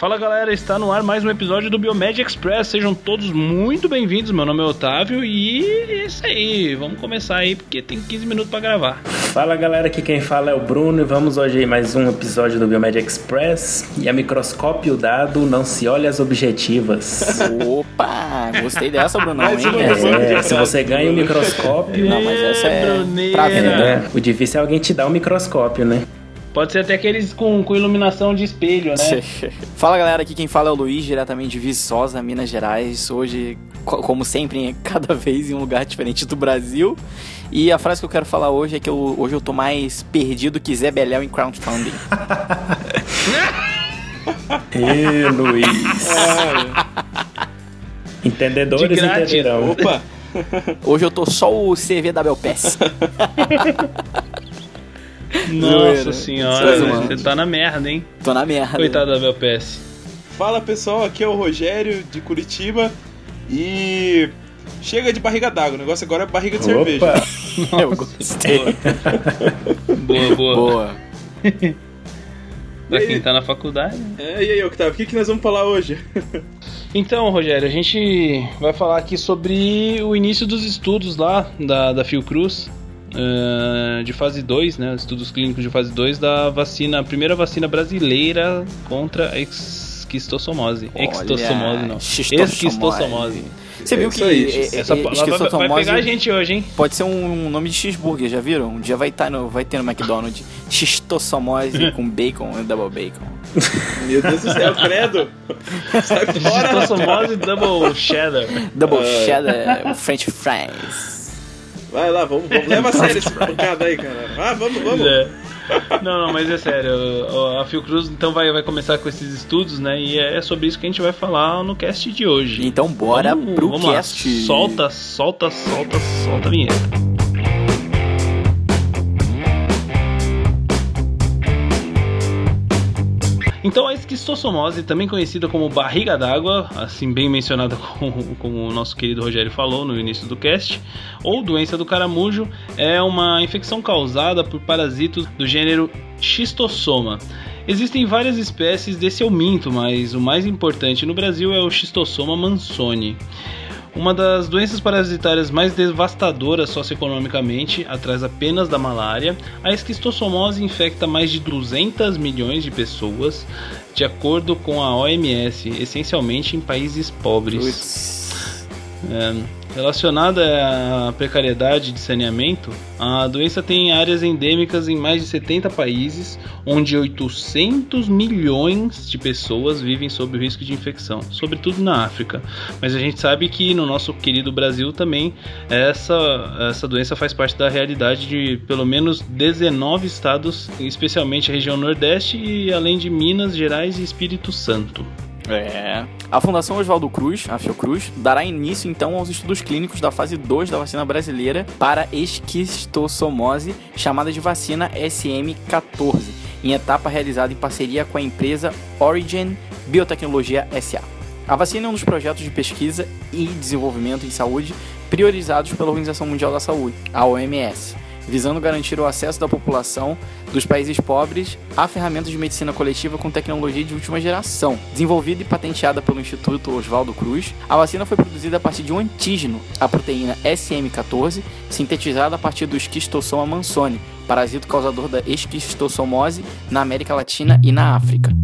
Fala galera, está no ar mais um episódio do Biomed Express. Sejam todos muito bem-vindos. Meu nome é Otávio e é isso aí. Vamos começar aí porque tem 15 minutos para gravar. Fala galera, aqui quem fala é o Bruno e vamos hoje aí mais um episódio do Biomed Express. E a microscópio dado não se olha as objetivas. Opa, gostei dessa, Bruno. Hein? versão. É, se você ganha um microscópio, Não, mas essa é Bruneira. pra vida. né? O difícil é alguém te dar um microscópio, né? Pode ser até aqueles com, com iluminação de espelho, né? Fala galera, aqui quem fala é o Luiz, diretamente de Viçosa, Minas Gerais. Hoje, co- como sempre, cada vez em um lugar diferente do Brasil. E a frase que eu quero falar hoje é que eu- hoje eu tô mais perdido que Zé Beléu em crowdfunding. Ê, Luiz. Entendedores entenderão. Opa! Hoje eu tô só o CV da Belpass. Nossa senhora, Zoeira. você tá na merda, hein? Tô na merda. Coitado da Belpass. Fala pessoal, aqui é o Rogério de Curitiba e chega de barriga d'água, o negócio agora é barriga de cerveja. Opa, Eu gostei. Boa, boa. Boa. Pra quem tá na faculdade. É, e aí, Octavio, o que, que nós vamos falar hoje? Então, Rogério, a gente vai falar aqui sobre o início dos estudos lá da, da Fiocruz, eh, de fase 2, né? Estudos clínicos de fase 2 da vacina, a primeira vacina brasileira contra a esquistossomose. Olha, Extossomose, não. xistossomose. Esquistossomose. Você viu É que aí. é- é- Essa palavra vai, pegar a gente hoje, hein? Pode ser um nome de cheeseburger, já viram? Um dia vai, tá no, vai ter no McDonald's xistossomose com bacon e double bacon. Meu Deus do céu, credo! Esquistossomose double cheddar. Double Ai. cheddar, french fries. Vai lá, vamos, vamos. leva a sério esse pancada aí, cara. Ah, vamos, vamos. É. Não, não, mas é sério. A Fiocruz então vai, vai começar com esses estudos, né? E é sobre isso que a gente vai falar no cast de hoje. Então bora Vamos- pro vamos lá. cast. Solta, solta, solta, solta a vinheta. Esquistossomose, também conhecida como barriga d'água, assim bem mencionada como, como o nosso querido Rogério falou no início do cast, ou doença do caramujo, é uma infecção causada por parasitos do gênero Schistossoma. Existem várias espécies desse euminto, mas o mais importante no Brasil é o Schistossoma mansoni. Uma das doenças parasitárias mais devastadoras socioeconomicamente, atrás apenas da malária, a esquistossomose infecta mais de 200 milhões de pessoas, de acordo com a OMS, essencialmente em países pobres. É, relacionada à precariedade de saneamento, a doença tem áreas endêmicas em mais de 70 países, onde 800 milhões de pessoas vivem sob o risco de infecção, sobretudo na África. Mas a gente sabe que no nosso querido Brasil também essa, essa doença faz parte da realidade de pelo menos 19 estados, especialmente a região Nordeste e além de Minas Gerais e Espírito Santo. É. A Fundação Oswaldo Cruz, a Fiocruz, dará início então aos estudos clínicos da fase 2 da vacina brasileira para esquistossomose, chamada de vacina SM14, em etapa realizada em parceria com a empresa Origin Biotecnologia SA. A vacina é um dos projetos de pesquisa e desenvolvimento em saúde priorizados pela Organização Mundial da Saúde, a OMS, visando garantir o acesso da população dos países pobres a ferramentas de medicina coletiva com tecnologia de última geração. Desenvolvida e patenteada pelo Instituto Oswaldo Cruz, a vacina foi produzida a partir de um antígeno, a proteína SM14, sintetizada a partir do esquistossoma mansoni, parasito causador da esquistossomose na América Latina e na África.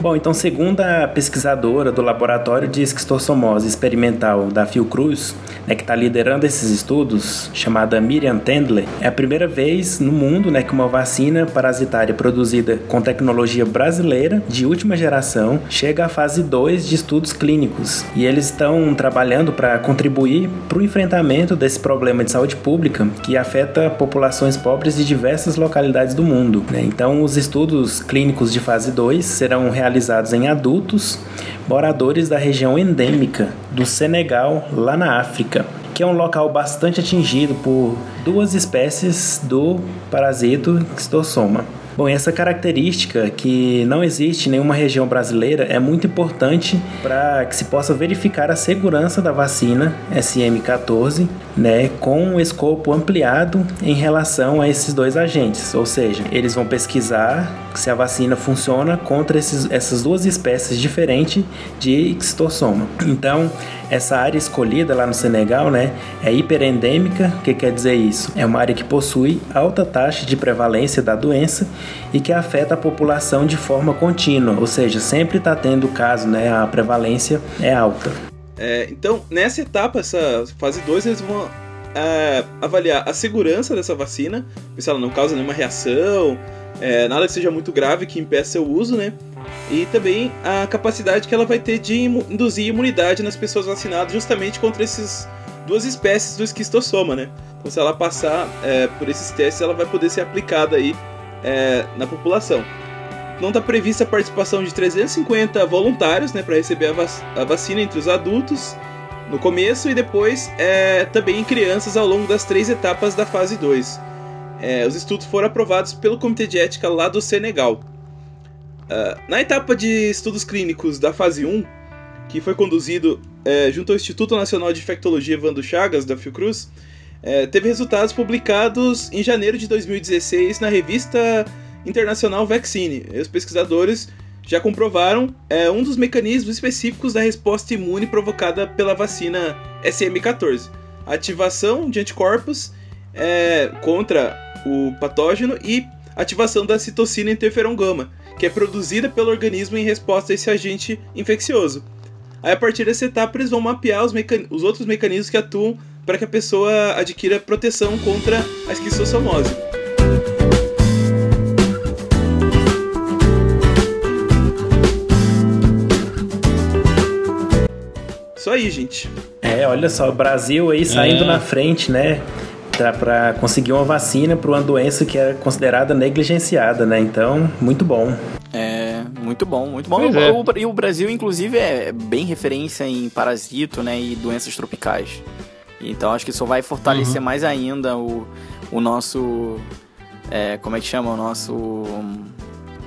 Bom, então, segundo a pesquisadora do Laboratório de Esquistossomose Experimental da Fiocruz, né, que está liderando esses estudos, chamada Miriam Tendler, é a primeira vez no mundo né, que uma vacina parasitária produzida com tecnologia brasileira de última geração chega à fase 2 de estudos clínicos. E eles estão trabalhando para contribuir para o enfrentamento desse problema de saúde pública que afeta populações pobres de diversas localidades do mundo. né. Então, os estudos clínicos de fase 2 serão realizados em adultos moradores da região endêmica do Senegal, lá na África, que é um local bastante atingido por duas espécies do parasito Xistossoma. Bom, essa característica que não existe em nenhuma região brasileira é muito importante para que se possa verificar a segurança da vacina SM14, né, com um escopo ampliado em relação a esses dois agentes, ou seja, eles vão pesquisar se a vacina funciona contra esses, essas duas espécies diferentes de ixtossoma. Então, essa área escolhida lá no Senegal, né, é hiperendêmica. O que quer dizer isso? É uma área que possui alta taxa de prevalência da doença e que afeta a população de forma contínua, ou seja, sempre está tendo caso, né, a prevalência é alta. É, então, nessa etapa, essa fase 2, eles vão é, avaliar a segurança dessa vacina, se ela não causa nenhuma reação, é, nada que seja muito grave que impeça o uso, né? e também a capacidade que ela vai ter de induzir imunidade nas pessoas vacinadas justamente contra essas duas espécies do esquistossoma, né? Então, se ela passar é, por esses testes, ela vai poder ser aplicada aí é, na população. Não está prevista a participação de 350 voluntários, né, para receber a, vac a, vacina entre os adultos no começo e depois é, também em crianças ao longo das três etapas da fase 2. É, os estudos foram aprovados pelo Comitê de Ética lá do Senegal. Uh, na etapa de estudos clínicos da fase 1, que foi conduzido é, junto ao Instituto Nacional de Infectologia Evandro Chagas, da Fiocruz, é, teve resultados publicados em janeiro de 2016 na revista internacional Vaccine. Os pesquisadores já comprovaram é, um dos mecanismos específicos da resposta imune provocada pela vacina SM14, a ativação de anticorpos é, contra o patógeno e ativação da citocina interferon gama, que é produzida pelo organismo em resposta a esse agente infeccioso. Aí, a partir dessa etapa, eles vão mapear os, os outros mecanismos que atuam para que a pessoa adquira proteção contra a esquistossomose. Só aí, gente. É, olha só, o Brasil aí saindo é. na frente, né? Para conseguir uma vacina para uma doença que é considerada negligenciada, né? Então, muito bom. É, muito bom, muito bom. É. O, e o Brasil, inclusive, é bem referência em parasito, né? E doenças tropicais. Então, acho que isso vai fortalecer uhum. mais ainda o, o nosso. É, como é que chama? O nosso.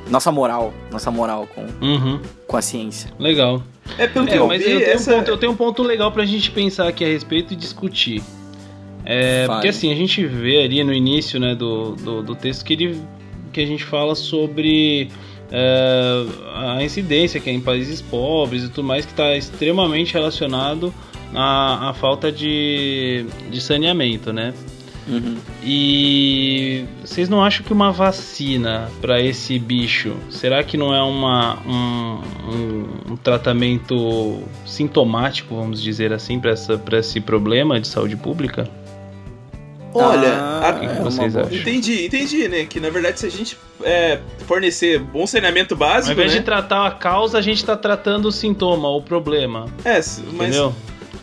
Nossa moral, nossa moral com, uhum. com a ciência. Legal. É pelo que é, eu mas vi, eu, tenho essa... um ponto, eu tenho um ponto legal pra gente pensar aqui a respeito e discutir. É, porque assim, a gente vê ali no início né, do, do, do texto que, ele, que a gente fala sobre é, a incidência que é em países pobres e tudo mais, que está extremamente relacionado à, à falta de, de saneamento, né? Uhum. E vocês não acham que uma vacina para esse bicho, será que não é uma, um, um, um tratamento sintomático, vamos dizer assim, para esse problema de saúde pública? Olha, ah, a... é vocês acham? entendi, entendi, né? Que na verdade se a gente é, fornecer bom saneamento básico, ao invés né? de tratar a causa, a gente está tratando o sintoma, o problema. É, mas Entendeu?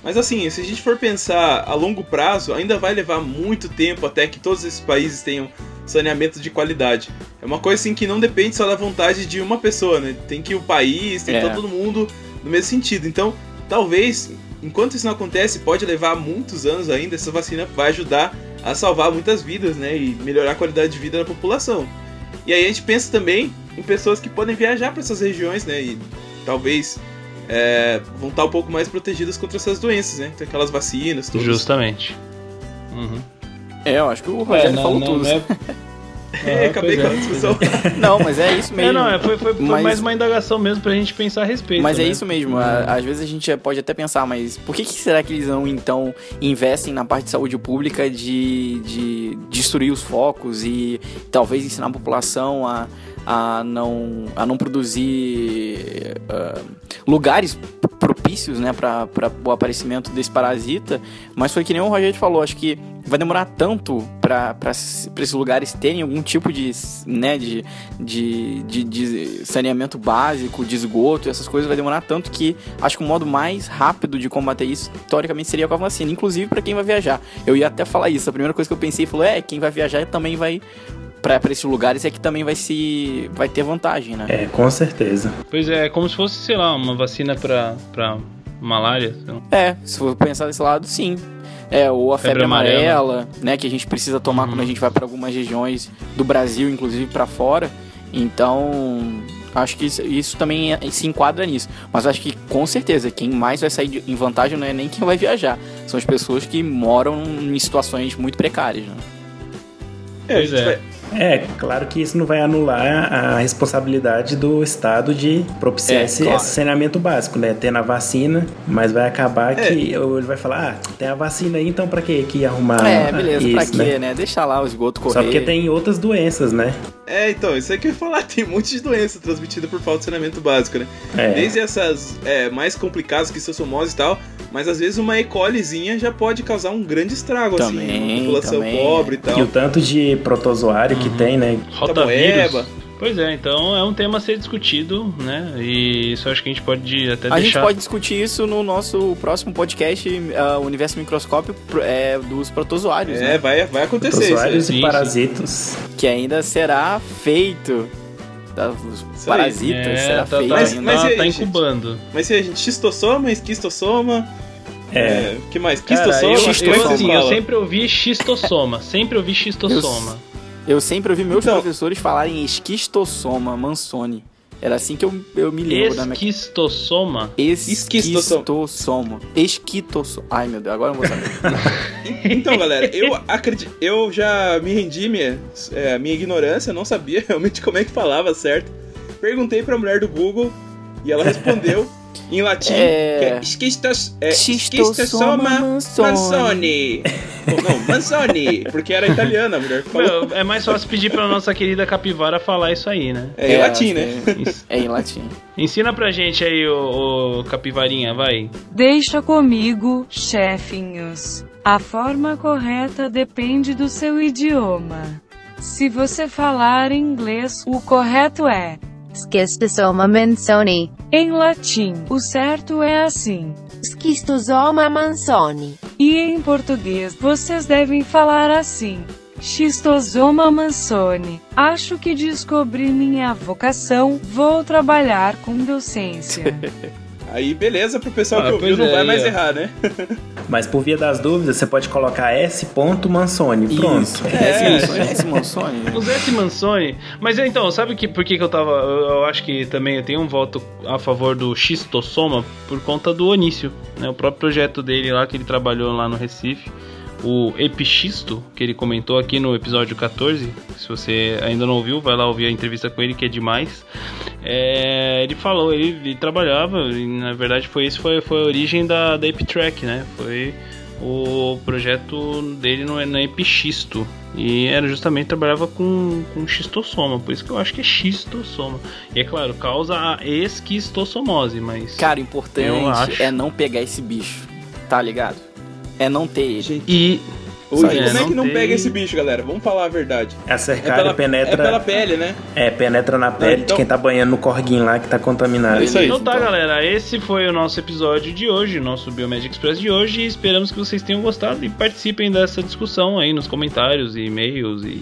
Mas assim, se a gente for pensar a longo prazo, ainda vai levar muito tempo até que todos esses países tenham saneamento de qualidade. É uma coisa assim que não depende só da vontade de uma pessoa, né? Tem que o país, tem é. todo mundo no mesmo sentido. Então, talvez, enquanto isso não acontece, pode levar muitos anos ainda, essa vacina vai ajudar a salvar muitas vidas, né? E melhorar a qualidade de vida da população. E aí a gente pensa também em pessoas que podem viajar para essas regiões, né? E talvez é, vão estar um pouco mais protegidas contra essas doenças, né? Tem aquelas vacinas, tudo. Justamente. Uhum. É, eu acho que o Rogério é, não, falou não, tudo. Não é... É, acabei com a é. discussão. Não, mas é isso mesmo. É, não, é, foi, foi, foi mas... mais uma indagação mesmo pra gente pensar a respeito. Mas é né? é isso mesmo. Às vezes a gente pode até pensar, mas por que, que será que eles não, então, investem na parte de saúde pública de, de destruir os focos e talvez ensinar a população a, a, não, a não produzir uh, lugares propícios né, para o aparecimento desse parasita, mas foi que nem o Rogério falou, acho que vai demorar tanto para esses lugares terem algum tipo de, né, de, de, de, de, saneamento básico, de esgoto, essas coisas, vai demorar tanto que acho que o modo mais rápido de combater isso, teoricamente, seria com a vacina, inclusive para quem vai viajar. Eu ia até falar isso, a primeira coisa que eu pensei foi, é, quem vai viajar também vai para esses lugares é que também vai se vai ter vantagem, né? É, com certeza. Pois é, é como se fosse, sei lá, uma vacina para malária. Então. É, se for pensar desse lado, sim. É, ou a febre, Febre amarela. amarela, né, que a gente precisa tomar Uhum. quando a gente vai para algumas regiões do Brasil, inclusive para fora. Então, acho que isso, isso também é- se enquadra nisso. Mas acho que com certeza quem mais vai sair de- em vantagem não é nem quem vai viajar, são as pessoas que moram em situações muito precárias. Né? É, a Pois gente é. É, claro que isso não vai anular a responsabilidade do Estado de propiciar É, esse, claro. esse saneamento básico, né? Tendo a vacina, mas vai acabar É. que ele vai falar, ah, tem a vacina aí, então pra quê? que arrumar é, beleza, pra isso, quê, né? né? Deixa lá o esgoto correr. Só porque tem outras doenças, né? É, então, isso aí que eu ia falar, tem um monte de doença transmitida por falta de saneamento básico, né? É. Desde essas é, mais complicadas que sossomose e tal, mas às vezes uma E. colizinha já pode causar um grande estrago, assim, Também, na população também, pobre e E tal. o tanto de protozoário que tem, né? Rotavírus. Pois é, então é um tema a ser discutido, né? E isso eu acho que a gente pode até A gente deixar. pode discutir isso no nosso próximo podcast, ah, Universo Microscópio, é, dos protozoários, É, né? vai, vai acontecer isso. Protozoários Sim, e sim. parasitos. Que ainda será feito. Tá, Os Isso parasitas É, será tá, feito tá, Mas- ainda. mas tá- e aí, tá gente? incubando. Mas e aí, gente, xistossoma, esquistossoma, É. é, que mais? Cara, Quistossoma, eu, é eu, você assim, eu sempre ouvi xistossoma. Sempre ouvi xistossoma. Eu sempre ouvi meus Então- professores falarem esquistossoma mansoni. Era assim que eu, eu me lembro da minha... Esquistossoma? Esquistossoma. Esquitossoma. Ai, meu Deus, agora eu vou saber. Então, galera, eu acredito, eu já me rendi minha, é, minha ignorância, eu não sabia realmente como é que falava certo. Perguntei pra mulher do Google e ela respondeu em latim É. que é esquistos, é, mansoni. Não, Mansoni, porque era italiana a mulher falou. Meu, é mais fácil pedir pra nossa querida capivara falar isso aí, né? É, em latim, né? É, é em latim. Ensina pra gente aí, ô, ô capivarinha, vai. Deixa comigo, chefinhos. A forma correta depende do seu idioma. Se você falar inglês, o correto é. Schistosoma mansoni. Em latim, o certo é assim. Schistosoma mansoni. E em português, vocês devem falar assim. Xistosoma mansoni. Acho que descobri minha vocação. Vou trabalhar com docência. Aí, beleza, pro pessoal Ah, que ouviu não é, vai mais ó. errar, né? Mas por via das dúvidas, você pode colocar S. Mansoni. Pronto. Isso. É, É. esse, esse Mansoni. Os S. Mansoni. Mas então, sabe que, por que, que eu tava. Eu, eu acho que também eu tenho um voto a favor do xistossoma por conta do Onício. Né? O próprio projeto dele lá que ele trabalhou lá no Recife. O epixisto, que ele comentou aqui no episódio 14. Se você ainda não ouviu, vai lá ouvir a entrevista com ele, que é demais. É, ele falou, ele, ele trabalhava, e na verdade foi isso foi, foi a origem da, da Epitrack, né? Foi o projeto dele no, na Epixisto. E era justamente trabalhava com, com xistossoma, por isso que eu acho que é xistossoma. E é claro, causa a esquistossomose, mas. Cara, o importante acho. é não pegar esse bicho. Tá ligado? É não ter ele. E. hoje, É, como é que não tem- pega esse bicho, galera? Vamos falar a verdade. A É cercária pela, penetra. é pela pele, né? É, penetra na pele então- de quem tá banhando no corguinho lá que tá contaminado. É isso aí. Então tá, galera, esse foi o nosso episódio de hoje, o nosso Biomed Express de hoje. E esperamos que vocês tenham gostado e participem dessa discussão aí nos comentários e e-mails e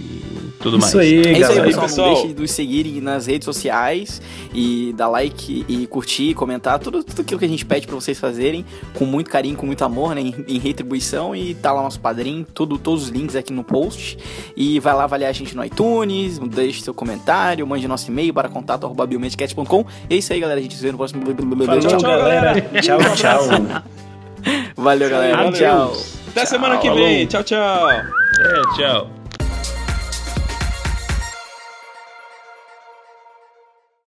tudo mais. Isso aí, É isso aí, galera. pessoal. pessoal. Não deixe de nos seguir nas redes sociais e dar like e curtir, comentar, tudo, tudo aquilo que a gente pede pra vocês fazerem, com muito carinho, com muito amor, né? Em, em retribuição. E tá lá nosso padrinho, tudo, todos os links aqui no post. E vai lá avaliar a gente no iTunes, deixe seu comentário, mande nosso e-mail para contato.biomedcast.com. E é isso aí, galera. A gente se vê no próximo. Falou, Tchau, tchau, galera. Tchau, tchau. Valeu, galera. Adeus. Tchau. Até semana que Tchau. vem. Tchau, tchau. É, tchau.